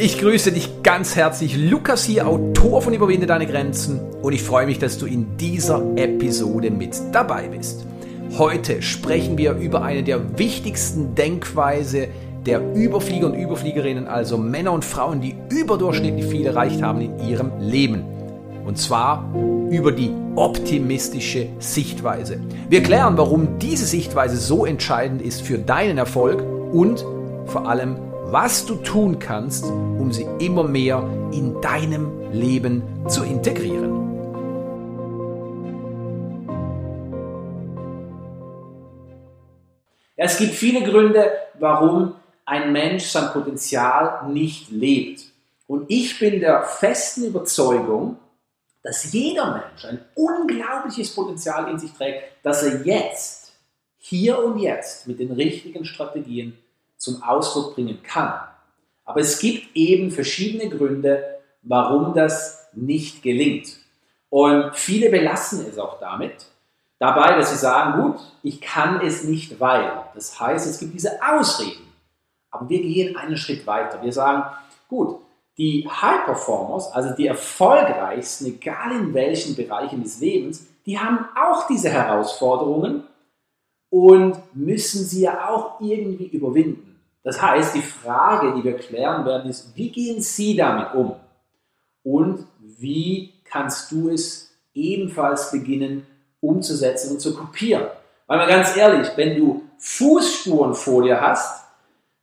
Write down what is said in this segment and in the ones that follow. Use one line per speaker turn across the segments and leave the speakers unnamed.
Ich grüße dich ganz herzlich, Lukas hier, Autor von Überwinde deine Grenzen und ich freue mich, dass du in dieser Episode mit dabei bist. Heute sprechen wir über eine der wichtigsten Denkweise der Überflieger und Überfliegerinnen, also Männer und Frauen, die überdurchschnittlich viel erreicht haben in ihrem Leben. Und zwar über die optimistische Sichtweise. Wir klären, warum diese Sichtweise so entscheidend ist für deinen Erfolg und vor allem, was du tun kannst, um sie immer mehr in deinem Leben zu integrieren. Es gibt viele Gründe, warum ein Mensch sein Potenzial nicht lebt. Und ich bin der festen Überzeugung, dass jeder Mensch ein unglaubliches Potenzial in sich trägt, dass er jetzt, hier und jetzt mit den richtigen Strategien zum Ausdruck bringen kann. Aber es gibt eben verschiedene Gründe, warum das nicht gelingt. Und viele belassen es auch damit, dabei, dass sie sagen, gut, ich kann es nicht, weil. Das heißt, es gibt diese Ausreden. Aber wir gehen einen Schritt weiter. Wir sagen, gut, die High Performers, also die erfolgreichsten, egal in welchen Bereichen des Lebens, die haben auch diese Herausforderungen und müssen sie ja auch irgendwie überwinden. Das heißt, die Frage, die wir klären werden, ist, wie gehen Sie damit um? Und wie kannst du es ebenfalls beginnen umzusetzen und zu kopieren? Weil mal ganz ehrlich, wenn du Fußspuren vor dir hast,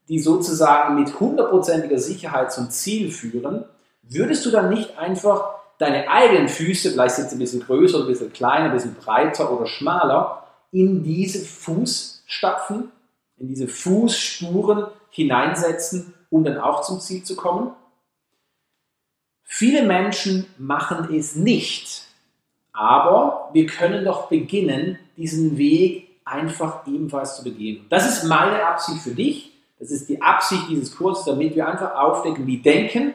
die sozusagen mit hundertprozentiger Sicherheit zum Ziel führen, würdest du dann nicht einfach deine eigenen Füße, vielleicht sind sie ein bisschen größer, ein bisschen kleiner, ein bisschen breiter oder schmaler, in diese Fußstapfen in diese Fußspuren hineinsetzen, um dann auch zum Ziel zu kommen? Viele Menschen machen es nicht, aber wir können doch beginnen, diesen Weg einfach ebenfalls zu begehen. Das ist meine Absicht für dich, das ist die Absicht dieses Kurses, damit wir einfach aufdecken, wie denken,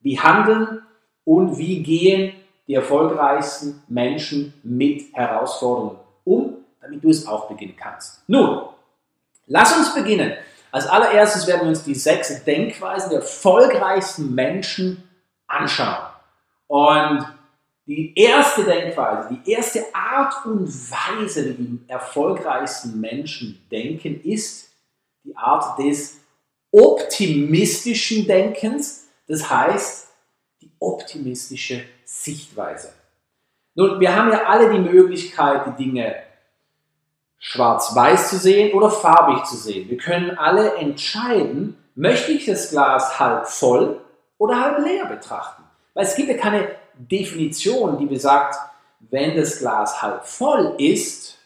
wie handeln und wie gehen die erfolgreichsten Menschen mit Herausforderungen um, damit du es auch beginnen kannst. Nun, Lass uns beginnen. Als allererstes werden wir uns die sechs Denkweisen der erfolgreichsten Menschen anschauen. Und die erste Denkweise, die erste Art und Weise, wie die erfolgreichsten Menschen denken, ist die Art des optimistischen Denkens. Das heißt, die optimistische Sichtweise. Nun, wir haben ja alle die Möglichkeit, die Dinge schwarz-weiß zu sehen oder farbig zu sehen. Wir können alle entscheiden, möchte ich das Glas halb voll oder halb leer betrachten. Weil es gibt ja keine Definition, die besagt, wenn das Glas halb voll ist,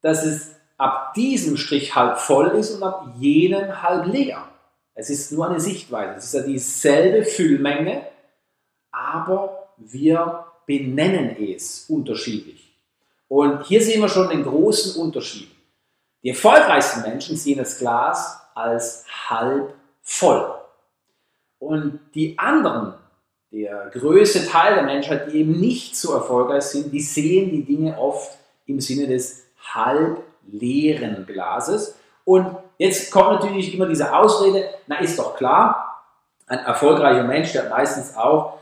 dass es ab diesem Strich halb voll ist und ab jenem halb leer. Es ist nur eine Sichtweise. Es ist ja dieselbe Füllmenge, aber wir benennen es unterschiedlich. Und hier sehen wir schon den großen Unterschied. Die erfolgreichsten Menschen sehen das Glas als halb voll. Und die anderen, der größte Teil der Menschheit, die eben nicht so erfolgreich sind, die sehen die Dinge oft im Sinne des halb leeren Glases. Und jetzt kommt natürlich immer diese Ausrede, na ist doch klar, ein erfolgreicher Mensch, der hat meistens auch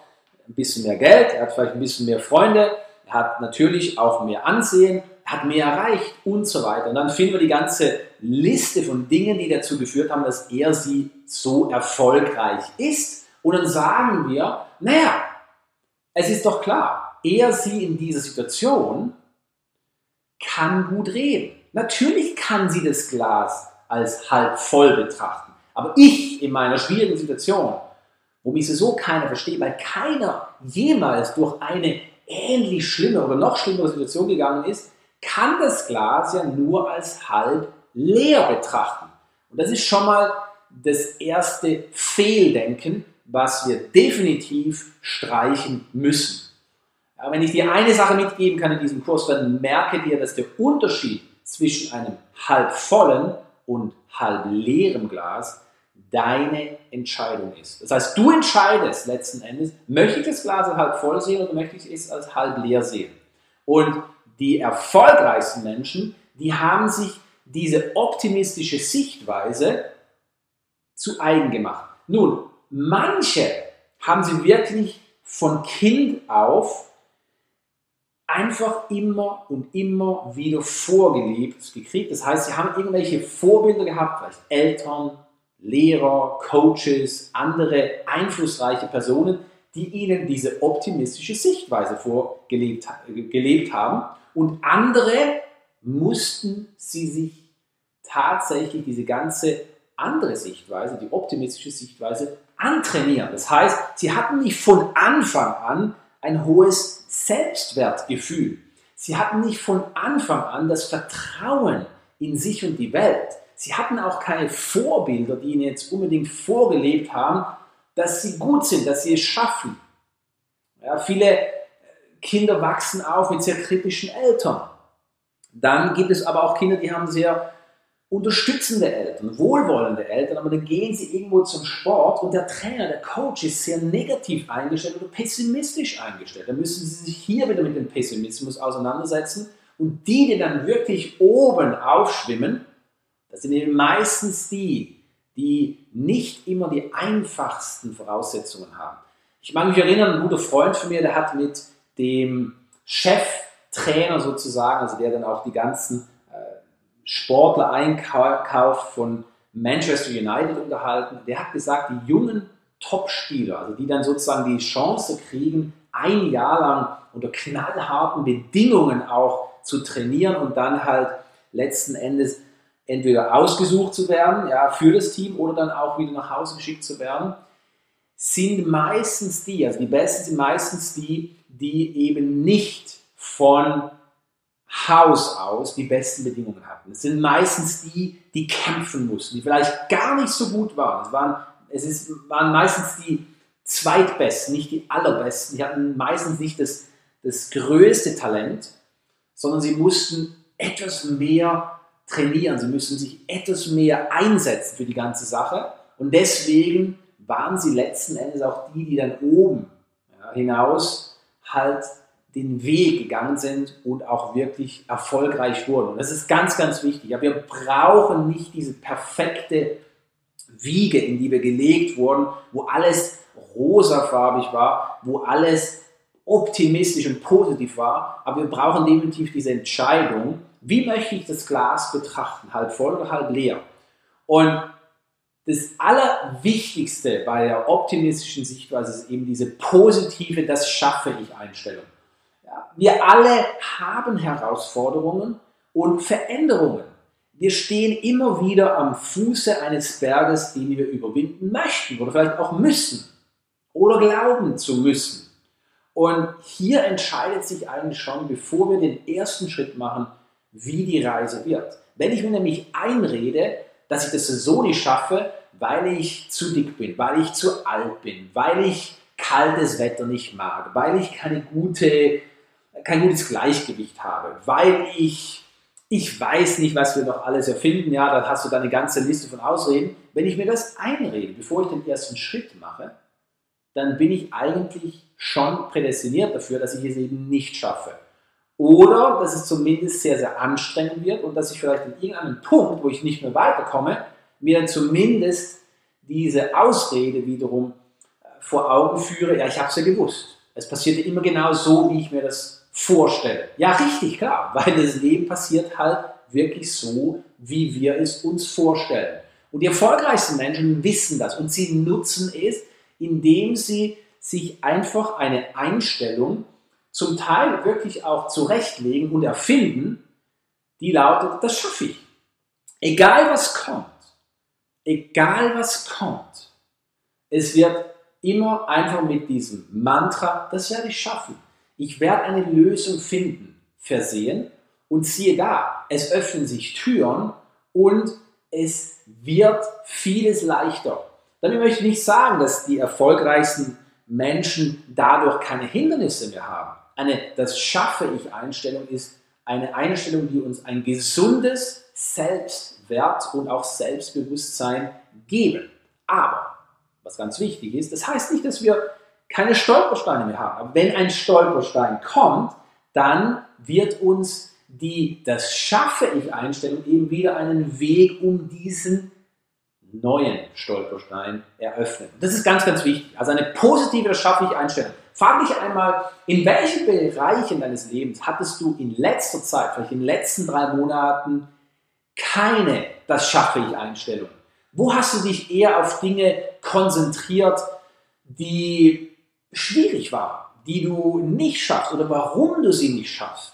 ein bisschen mehr Geld, er hat vielleicht ein bisschen mehr Freunde, hat natürlich auch mehr Ansehen, hat mehr erreicht und so weiter. Und dann finden wir die ganze Liste von Dingen, die dazu geführt haben, dass er sie so erfolgreich ist. Und dann sagen wir, naja, es ist doch klar, er sie in dieser Situation kann gut reden. Natürlich kann sie das Glas als halb voll betrachten. Aber ich in meiner schwierigen Situation, wo mich so keiner versteht, weil keiner jemals durch eine ähnlich schlimme oder noch schlimmere Situation gegangen ist, kann das Glas ja nur als halb leer betrachten. Und das ist schon mal das erste Fehldenken, was wir definitiv streichen müssen. Ja, wenn ich dir eine Sache mitgeben kann in diesem Kurs, dann merke dir, dass der Unterschied zwischen einem halb vollen und halb leeren Glas deine Entscheidung ist. Das heißt, du entscheidest letzten Endes, möchte ich das Glas halb voll sehen oder möchte ich es als halb leer sehen? Und die erfolgreichsten Menschen, die haben sich diese optimistische Sichtweise zu eigen gemacht. Nun, manche haben sie wirklich von Kind auf einfach immer und immer wieder vorgelebt gekriegt. Das heißt, sie haben irgendwelche Vorbilder gehabt, vielleicht Eltern, Lehrer, Coaches, andere einflussreiche Personen, die ihnen diese optimistische Sichtweise vorgelebt gelebt haben. Und andere mussten sie sich tatsächlich diese ganze andere Sichtweise, die optimistische Sichtweise, antrainieren. Das heißt, sie hatten nicht von Anfang an ein hohes Selbstwertgefühl. Sie hatten nicht von Anfang an das Vertrauen in sich und die Welt. Sie hatten auch keine Vorbilder, die ihnen jetzt unbedingt vorgelebt haben, dass sie gut sind, dass sie es schaffen. Ja, viele Kinder wachsen auf mit sehr kritischen Eltern. Dann gibt es aber auch Kinder, die haben sehr unterstützende Eltern, wohlwollende Eltern, aber dann gehen sie irgendwo zum Sport und der Trainer, der Coach ist sehr negativ eingestellt oder pessimistisch eingestellt. Dann müssen sie sich hier wieder mit dem Pessimismus auseinandersetzen und die, die dann wirklich oben aufschwimmen, das sind eben meistens die, die nicht immer die einfachsten Voraussetzungen haben. Ich mag mich erinnern, ein guter Freund von mir, der hat mit dem Cheftrainer sozusagen, also der dann auch die ganzen Sportler einkauft von Manchester United unterhalten. Der hat gesagt, die jungen Topspieler, also die dann sozusagen die Chance kriegen, ein Jahr lang unter knallharten Bedingungen auch zu trainieren und dann halt letzten Endes entweder ausgesucht zu werden, ja, für das Team oder dann auch wieder nach Hause geschickt zu werden, sind meistens die, also die Besten sind meistens die, die eben nicht von Haus aus die besten Bedingungen hatten. Es sind meistens die, die kämpfen mussten, die vielleicht gar nicht so gut waren. Es waren, es ist, waren meistens die Zweitbesten, nicht die Allerbesten. Die hatten meistens nicht das, das größte Talent, sondern sie mussten etwas mehr trainieren. Sie müssen sich etwas mehr einsetzen für die ganze Sache. Und deswegen waren sie letzten Endes auch die, die dann oben ja, hinaus halt den Weg gegangen sind und auch wirklich erfolgreich wurden. Und das ist ganz, ganz wichtig. Ja, wir brauchen nicht diese perfekte Wiege, in die wir gelegt wurden, wo alles rosafarbig war, wo alles optimistisch und positiv war. Aber wir brauchen definitiv diese Entscheidung, wie möchte ich das Glas betrachten, halb voll oder halb leer. Und das Allerwichtigste bei der optimistischen Sichtweise ist eben diese positive, das schaffe ich Einstellung. Wir alle haben Herausforderungen und Veränderungen. Wir stehen immer wieder am Fuße eines Berges, den wir überwinden möchten oder vielleicht auch müssen oder glauben zu müssen. Und hier entscheidet sich eigentlich schon, bevor wir den ersten Schritt machen, wie die Reise wird. Wenn ich mir nämlich einrede, dass ich das so nicht schaffe, weil ich zu dick bin, weil ich zu alt bin, weil ich kaltes Wetter nicht mag, weil ich keine gute kein gutes Gleichgewicht habe, weil ich, ich weiß nicht, was wir noch alles erfinden, ja, dann hast du da eine ganze Liste von Ausreden. Wenn ich mir das einrede, bevor ich den ersten Schritt mache, dann bin ich eigentlich schon prädestiniert dafür, dass ich es eben nicht schaffe. Oder dass es zumindest sehr, sehr anstrengend wird und dass ich vielleicht in irgendeinem Punkt, wo ich nicht mehr weiterkomme, mir dann zumindest diese Ausrede wiederum äh, vor Augen führe, ja, ich habe es ja gewusst. Es passierte immer genau so, wie ich mir das vorstelle. Ja, richtig, klar, weil das Leben passiert halt wirklich so, wie wir es uns vorstellen. Und die erfolgreichsten Menschen wissen das und sie nutzen es, indem sie sich einfach eine Einstellung zum Teil wirklich auch zurechtlegen und erfinden, die lautet, das schaffe ich. Egal was kommt, egal was kommt, es wird immer einfach mit diesem Mantra, das werde ich schaffen ich werde eine Lösung finden, versehen und siehe da, es öffnen sich Türen und es wird vieles leichter. Damit möchte ich nicht sagen, dass die erfolgreichsten Menschen dadurch keine Hindernisse mehr haben. Eine Das schaffe ich Einstellung ist eine Einstellung, die uns ein gesundes Selbstwert und auch Selbstbewusstsein geben. Aber, was ganz wichtig ist, das heißt nicht, dass wir keine Stolpersteine mehr haben. Aber wenn ein Stolperstein kommt, dann wird uns die das schaffe ich Einstellung eben wieder einen Weg, um diesen neuen Stolperstein eröffnen. Das ist ganz, ganz wichtig. Also eine positive, das schaffe ich Einstellung. Frag dich einmal, in welchen Bereichen deines Lebens hattest du in letzter Zeit, vielleicht in den letzten drei Monaten, keine das schaffe ich Einstellung? Wo hast du dich eher auf Dinge konzentriert, die schwierig waren, die du nicht schaffst oder warum du sie nicht schaffst?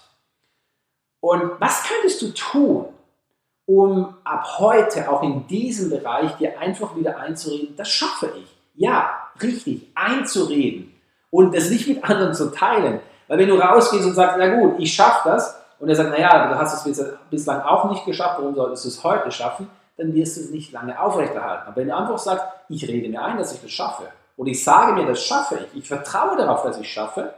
Und was könntest du tun, um ab heute auch in diesem Bereich dir einfach wieder einzureden, das schaffe ich. Ja, richtig, einzureden und das nicht mit anderen zu teilen. Weil wenn du rausgehst und sagst, na gut, ich schaffe das, und er sagt, naja, du hast es bislang auch nicht geschafft, warum solltest du es heute schaffen? Dann wirst du es nicht lange aufrechterhalten. Aber wenn du einfach sagst, ich rede mir ein, dass ich das schaffe, oder ich sage mir, das schaffe ich, ich vertraue darauf, dass ich schaffe,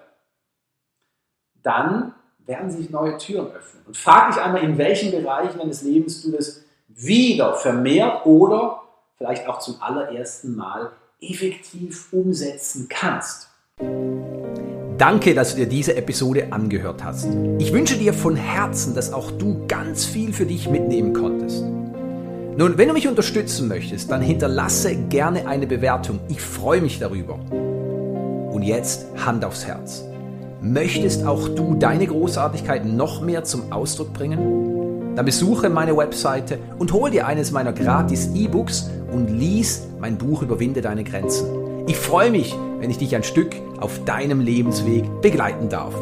dann werden sich neue Türen öffnen. Und frag dich einmal, in welchen Bereichen deines Lebens du das wieder vermehrt oder vielleicht auch zum allerersten Mal effektiv umsetzen kannst.
Danke, dass du dir diese Episode angehört hast. Ich wünsche dir von Herzen, dass auch du ganz viel für dich mitnehmen konntest. Nun, wenn du mich unterstützen möchtest, dann hinterlasse gerne eine Bewertung. Ich freue mich darüber. Und jetzt Hand aufs Herz. Möchtest auch du deine Großartigkeit noch mehr zum Ausdruck bringen? Dann besuche meine Webseite und hol dir eines meiner gratis E-Books und lies mein Buch Überwinde deine Grenzen. Ich freue mich, wenn ich dich ein Stück auf deinem Lebensweg begleiten darf.